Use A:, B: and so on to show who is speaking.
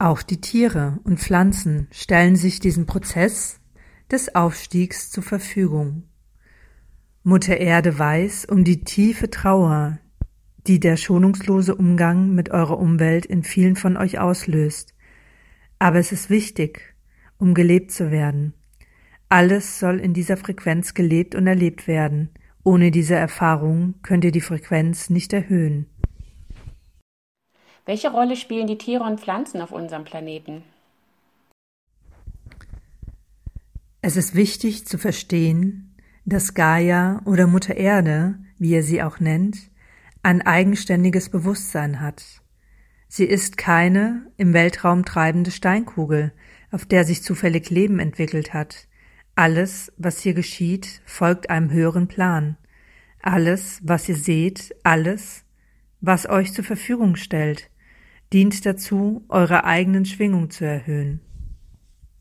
A: Auch die Tiere und Pflanzen stellen sich diesem Prozess des Aufstiegs zur Verfügung. Mutter Erde weiß um die tiefe Trauer, die der schonungslose Umgang mit eurer Umwelt in vielen von euch auslöst. Aber es ist wichtig, um gelebt zu werden. Alles soll in dieser Frequenz gelebt und erlebt werden. Ohne diese Erfahrung könnt ihr die Frequenz nicht erhöhen.
B: Welche Rolle spielen die Tiere und Pflanzen auf unserem Planeten?
A: Es ist wichtig zu verstehen, dass Gaia oder Mutter Erde, wie ihr sie auch nennt, ein eigenständiges Bewusstsein hat. Sie ist keine im Weltraum treibende Steinkugel, auf der sich zufällig Leben entwickelt hat. Alles, was hier geschieht, folgt einem höheren Plan. Alles, was ihr seht, alles, was euch zur Verfügung stellt, dient dazu, eure eigenen Schwingung zu erhöhen.